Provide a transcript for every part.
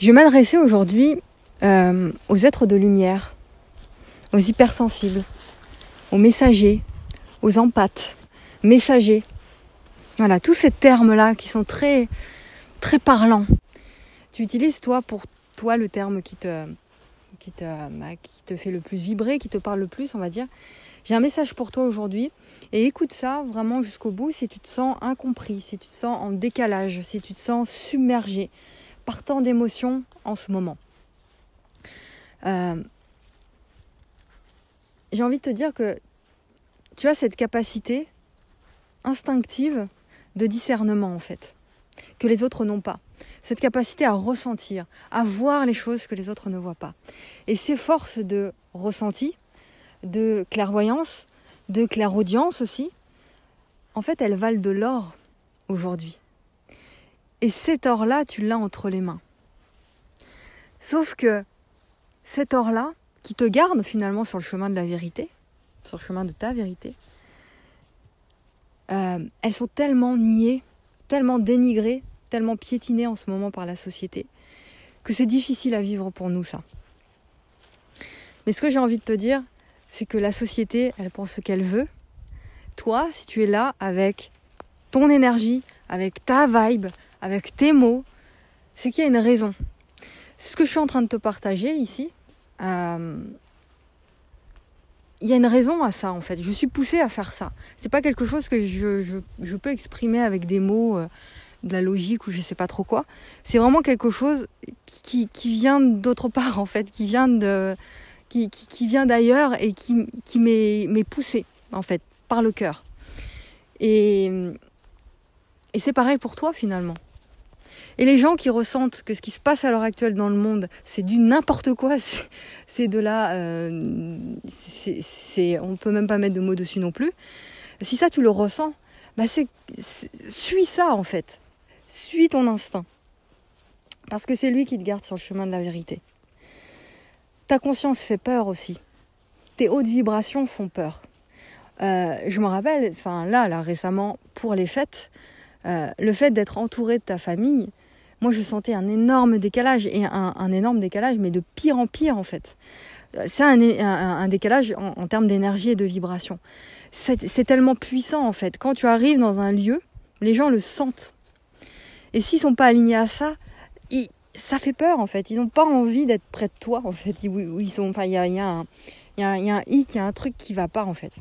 Je vais m'adresser aujourd'hui euh, aux êtres de lumière, aux hypersensibles, aux messagers, aux empathes, messagers. Voilà, tous ces termes-là qui sont très, très parlants. Tu utilises toi pour toi le terme qui te, bah, qui te fait le plus vibrer, qui te parle le plus, on va dire. J'ai un message pour toi aujourd'hui et écoute ça vraiment jusqu'au bout si tu te sens incompris, si tu te sens en décalage, si tu te sens submergé par tant d'émotions en ce moment. Euh, j'ai envie de te dire que tu as cette capacité instinctive de discernement en fait, que les autres n'ont pas. Cette capacité à ressentir, à voir les choses que les autres ne voient pas. Et ces forces de ressenti, de clairvoyance, de clairaudience aussi, en fait, elles valent de l'or aujourd'hui. Et cet or-là, tu l'as entre les mains. Sauf que cet or-là, qui te garde finalement sur le chemin de la vérité, sur le chemin de ta vérité, euh, elles sont tellement niées, tellement dénigrées, tellement piétinées en ce moment par la société, que c'est difficile à vivre pour nous ça. Mais ce que j'ai envie de te dire, c'est que la société, elle pense ce qu'elle veut. Toi, si tu es là avec ton énergie, avec ta vibe, avec tes mots, c'est qu'il y a une raison. C'est ce que je suis en train de te partager ici. Euh, il y a une raison à ça en fait. Je suis poussée à faire ça. C'est pas quelque chose que je, peux exprimer avec des mots, euh, de la logique ou je sais pas trop quoi. C'est vraiment quelque chose qui, vient d'autre part en fait, qui vient d'ailleurs et qui, qui m'est poussé en fait par le cœur. Et c'est pareil pour toi finalement. Et les gens qui ressentent que ce qui se passe à l'heure actuelle dans le monde, c'est du n'importe quoi, c'est de là, euh, c'est, on peut même pas mettre de mots dessus non plus. Si ça tu le ressens, bah c'est, suis ça en fait, suis ton instinct, parce que c'est lui qui te garde sur le chemin de la vérité. Ta conscience fait peur aussi. Tes hautes vibrations font peur. Euh, je me rappelle, enfin là, là récemment, pour les fêtes, euh, le fait d'être entouré de ta famille, moi je sentais un énorme décalage, et un, énorme décalage, mais de pire en pire en fait. C'est un, décalage en, termes d'énergie et de vibration. C'est tellement puissant en fait. Quand tu arrives dans un lieu, les gens le sentent. Et s'ils sont pas alignés à ça, ça fait peur en fait. Ils n'ont pas envie d'être près de toi en fait. Ils, enfin, il un, y a un hic, il y a un truc qui va pas en fait.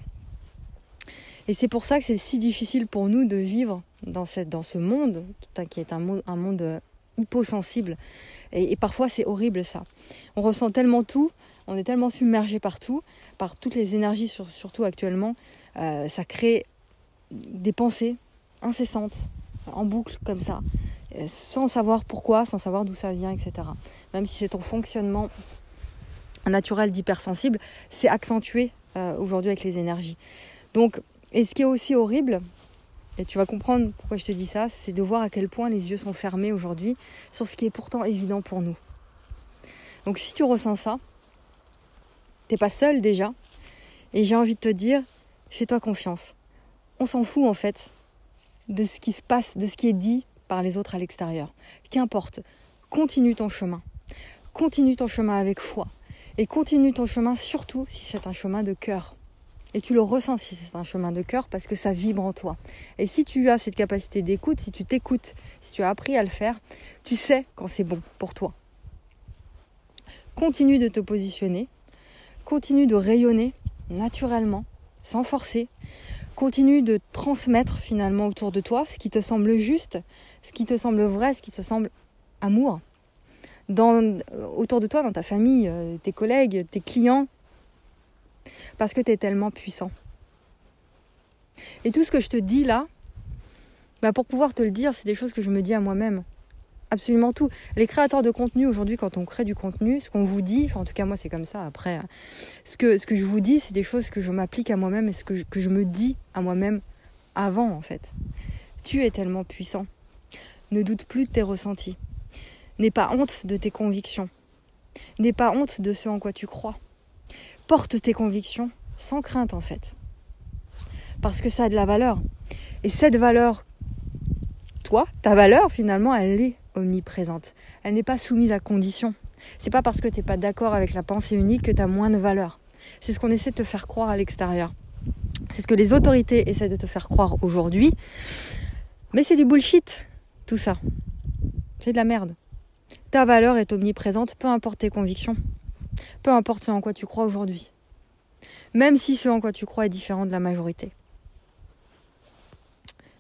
Et c'est pour ça que c'est si difficile pour nous de vivre dans, cette, dans ce monde qui est un monde, un monde hyposensible. Et, et parfois c'est horrible ça. On ressent tellement tout, on est tellement submergé partout, par toutes les énergies surtout actuellement. Euh, ça crée des pensées incessantes, en boucle comme ça, euh, sans savoir pourquoi, sans savoir d'où ça vient, etc. Même si c'est ton fonctionnement naturel d'hypersensible, c'est accentué euh, aujourd'hui avec les énergies. Donc, et ce qui est aussi horrible, et tu vas comprendre pourquoi je te dis ça, c'est de voir à quel point les yeux sont fermés aujourd'hui sur ce qui est pourtant évident pour nous. Donc si tu ressens ça, t'es pas seul déjà, et j'ai envie de te dire, fais-toi confiance. On s'en fout en fait de ce qui se passe, de ce qui est dit par les autres à l'extérieur. Qu'importe, continue ton chemin. Continue ton chemin avec foi. Et continue ton chemin surtout si c'est un chemin de cœur. Et tu le ressens si c'est un chemin de cœur parce que ça vibre en toi. Et si tu as cette capacité d'écoute, si tu t'écoutes, si tu as appris à le faire, tu sais quand c'est bon pour toi. Continue de te positionner, continue de rayonner naturellement, sans forcer. Continue de transmettre finalement autour de toi ce qui te semble juste, ce qui te semble vrai, ce qui te semble amour. Dans, autour de toi, dans ta famille, euh, tes collègues, tes clients, parce que tu es tellement puissant. Et tout ce que je te dis là, bah pour pouvoir te le dire, c'est des choses que je me dis à moi-même. Absolument tout. Les créateurs de contenu aujourd'hui, quand on crée du contenu, ce qu'on vous dit, en tout cas moi c'est comme ça, après, ce que, ce que je vous dis, c'est des choses que je m'applique à moi-même et ce que je, que je me dis à moi-même avant en fait. Tu es tellement puissant. Ne doute plus de tes ressentis. N'aie pas honte de tes convictions. N'aie pas honte de ce en quoi tu crois porte tes convictions sans crainte en fait. Parce que ça a de la valeur. Et cette valeur, toi, ta valeur finalement, elle est omniprésente. Elle n'est pas soumise à condition. C'est pas parce que tu n'es pas d'accord avec la pensée unique que tu as moins de valeur. C'est ce qu'on essaie de te faire croire à l'extérieur. C'est ce que les autorités essaient de te faire croire aujourd'hui. Mais c'est du bullshit, tout ça. C'est de la merde. Ta valeur est omniprésente, peu importe tes convictions. Peu importe ce en quoi tu crois aujourd'hui. Même si ce en quoi tu crois est différent de la majorité.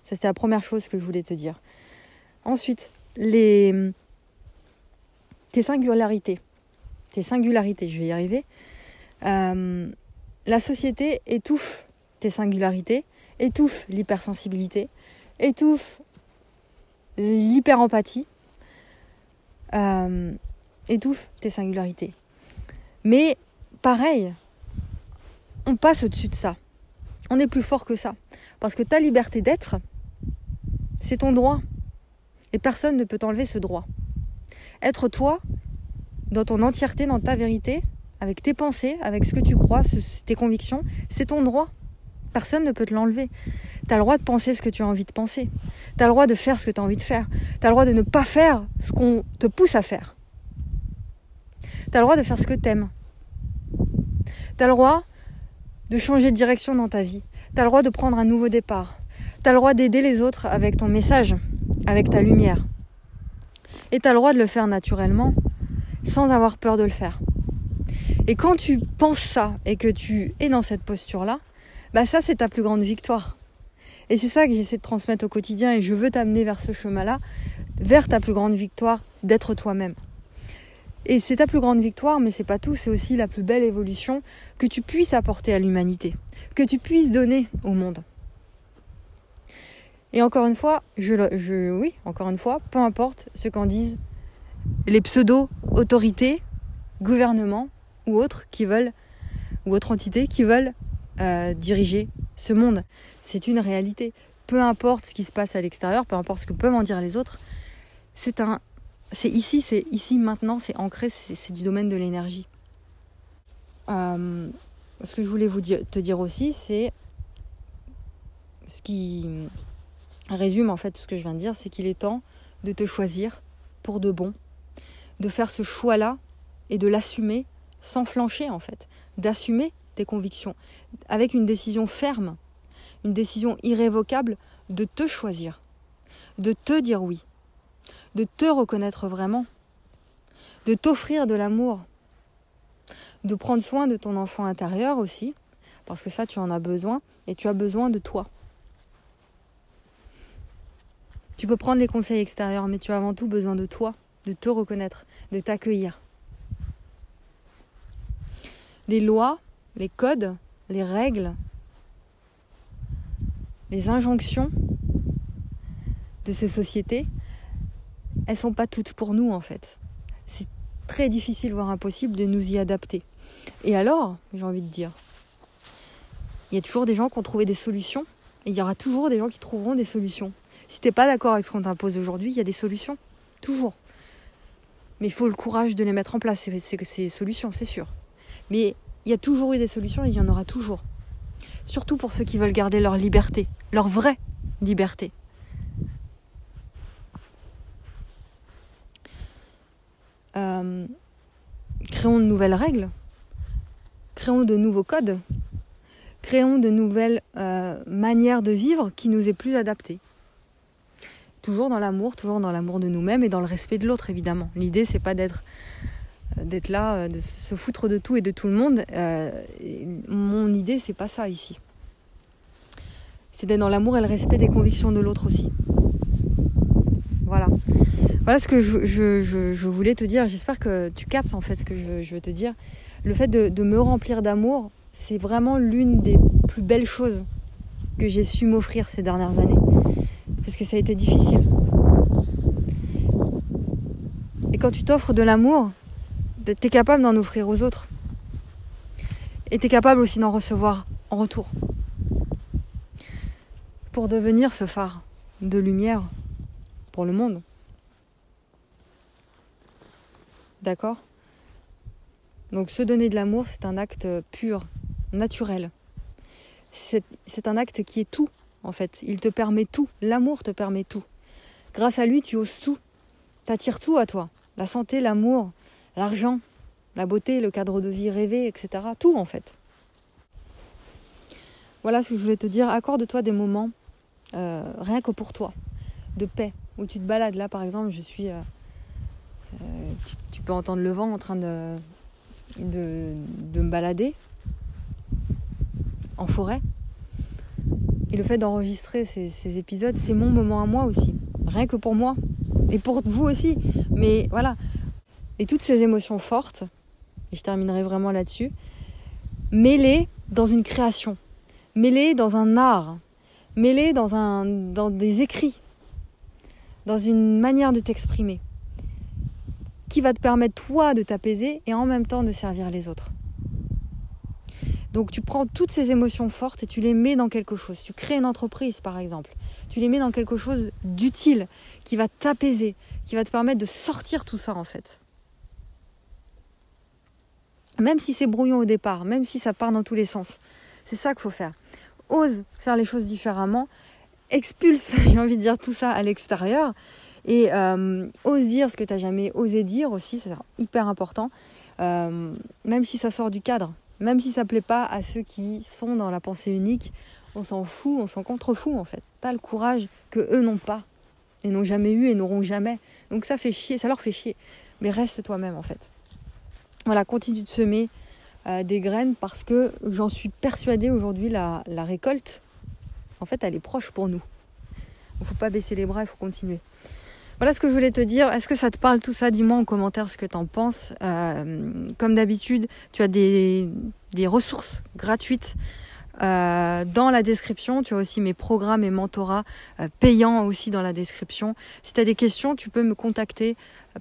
Ça, c'était la première chose que je voulais te dire. Ensuite, les... tes singularités. Tes singularités, je vais y arriver. Euh, la société étouffe tes singularités, étouffe l'hypersensibilité, étouffe l'hyperempathie, euh, étouffe tes singularités. Mais pareil, on passe au-dessus de ça. On est plus fort que ça. Parce que ta liberté d'être, c'est ton droit. Et personne ne peut t'enlever ce droit. Être toi, dans ton entièreté, dans ta vérité, avec tes pensées, avec ce que tu crois, tes convictions, c'est ton droit. Personne ne peut te l'enlever. Tu as le droit de penser ce que tu as envie de penser. Tu as le droit de faire ce que tu as envie de faire. Tu as le droit de ne pas faire ce qu'on te pousse à faire. Tu as le droit de faire ce que tu aimes. Tu as le droit de changer de direction dans ta vie. Tu as le droit de prendre un nouveau départ. Tu as le droit d'aider les autres avec ton message, avec ta lumière. Et tu as le droit de le faire naturellement, sans avoir peur de le faire. Et quand tu penses ça et que tu es dans cette posture-là, bah ça c'est ta plus grande victoire. Et c'est ça que j'essaie de transmettre au quotidien et je veux t'amener vers ce chemin-là, vers ta plus grande victoire d'être toi-même. Et c'est ta plus grande victoire, mais c'est pas tout, c'est aussi la plus belle évolution que tu puisses apporter à l'humanité, que tu puisses donner au monde. Et encore une fois, oui, encore une fois, peu importe ce qu'en disent les pseudo-autorités, gouvernements ou autres qui veulent, ou autres entités qui veulent euh, diriger ce monde. C'est une réalité. Peu importe ce qui se passe à l'extérieur, peu importe ce que peuvent en dire les autres, c'est un, c'est ici, c'est ici maintenant, c'est ancré, c'est du domaine de l'énergie. Euh, ce que je voulais vous te dire aussi, c'est ce qui résume en fait tout ce que je viens de dire, c'est qu'il est temps de te choisir pour de bon, de faire ce choix-là et de l'assumer sans flancher en fait, d'assumer tes convictions avec une décision ferme, une décision irrévocable de te choisir, de te dire oui, de te reconnaître vraiment, de t'offrir de l'amour, de prendre soin de ton enfant intérieur aussi, parce que ça tu en as besoin et tu as besoin de toi. Tu peux prendre les conseils extérieurs, mais tu as avant tout besoin de toi, de te reconnaître, de t'accueillir. Les lois, les codes, les règles, les injonctions de ces sociétés, elles sont pas toutes pour nous en fait. C'est très difficile, voire impossible, de nous y adapter. Et alors, j'ai envie de dire, il y a toujours des gens qui ont trouvé des solutions, et il y aura toujours des gens qui trouveront des solutions. Si t'es pas d'accord avec ce qu'on t'impose aujourd'hui, il y a des solutions. Toujours. Mais il faut le courage de les mettre en place, ces, ces solutions, c'est sûr. Mais il y a toujours eu des solutions et il y en aura toujours. Surtout pour ceux qui veulent garder leur liberté, leur vraie liberté. Euh, créons de nouvelles règles, créons de nouveaux codes, créons de nouvelles euh, manières de vivre qui nous est plus adaptées. Toujours dans l'amour, toujours dans l'amour de nous-mêmes et dans le respect de l'autre, évidemment. L'idée, c'est pas d'être d'être là, euh, de se foutre de tout et de tout le monde. Euh, mon idée, c'est pas ça ici. C'est d'être dans l'amour et le respect des convictions de l'autre aussi. Voilà. Voilà ce que je, voulais te dire. J'espère que tu captes en fait ce que je, veux te dire. Le fait de, de me remplir d'amour, c'est vraiment l'une des plus belles choses que j'ai su m'offrir ces dernières années. Parce que ça a été difficile. Et quand tu t'offres de l'amour, tu es capable d'en offrir aux autres. Et tu es capable aussi d'en recevoir en retour. Pour devenir ce phare de lumière pour le monde. D'accord Donc se donner de l'amour, c'est un acte pur, naturel. C'est un acte qui est tout, en fait. Il te permet tout. L'amour te permet tout. Grâce à lui, tu oses tout. t'attires tout à toi. La santé, l'amour, l'argent, la beauté, le cadre de vie rêvé, etc. Tout en fait. Voilà ce que je voulais te dire. Accorde-toi des moments, euh, rien que pour toi, de paix, où tu te balades. Là, par exemple, je suis. Euh, euh, tu, peux entendre le vent en train de, me balader en forêt. Et le fait d'enregistrer ces, épisodes, c'est mon moment à moi aussi. Rien que pour moi. Et pour vous aussi. Mais voilà. Et toutes ces émotions fortes, et je terminerai vraiment là-dessus, mêlées dans une création mêlé dans un art, mêlé dans, dans des écrits, dans une manière de t'exprimer, qui va te permettre toi de t'apaiser et en même temps de servir les autres. Donc tu prends toutes ces émotions fortes et tu les mets dans quelque chose. Tu crées une entreprise par exemple. Tu les mets dans quelque chose d'utile, qui va t'apaiser, qui va te permettre de sortir tout ça en fait. Même si c'est brouillon au départ, même si ça part dans tous les sens. C'est ça qu'il faut faire. Ose faire les choses différemment, expulse, j'ai envie de dire tout ça à l'extérieur, et euh, ose dire ce que tu n'as jamais osé dire aussi, c'est hyper important, euh, même si ça sort du cadre, même si ça plaît pas à ceux qui sont dans la pensée unique, on s'en fout, on s'en contrefout en fait. Tu as le courage que eux n'ont pas, et n'ont jamais eu et n'auront jamais. Donc ça fait chier, ça leur fait chier. Mais reste toi-même en fait. Voilà, continue de semer, euh, des graines parce que j'en suis persuadée aujourd'hui, la, récolte, en fait, elle est proche pour nous. Il ne faut pas baisser les bras, il faut continuer. Voilà ce que je voulais te dire. Est-ce que ça te parle tout ça? Dis-moi en commentaire ce que tu en penses. Euh, comme d'habitude, tu as des, ressources gratuites euh, dans la description. Tu as aussi mes programmes et mentorats payants aussi dans la description. Si tu as des questions, tu peux me contacter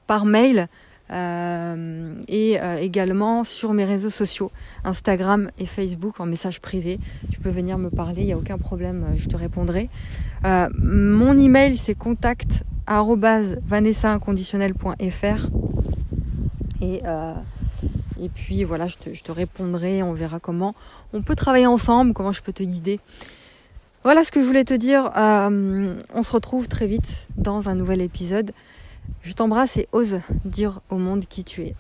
par mail euh, et euh, également sur mes réseaux sociaux, Instagram et Facebook en message privé. Tu peux venir me parler, il n'y a aucun problème, euh, je te répondrai. mon email c'est contact et, et puis voilà, je te, je te répondrai, on verra comment on peut travailler ensemble, comment je peux te guider. Voilà ce que je voulais te dire. on se retrouve très vite dans un nouvel épisode. Je t'embrasse et ose dire au monde qui tu es.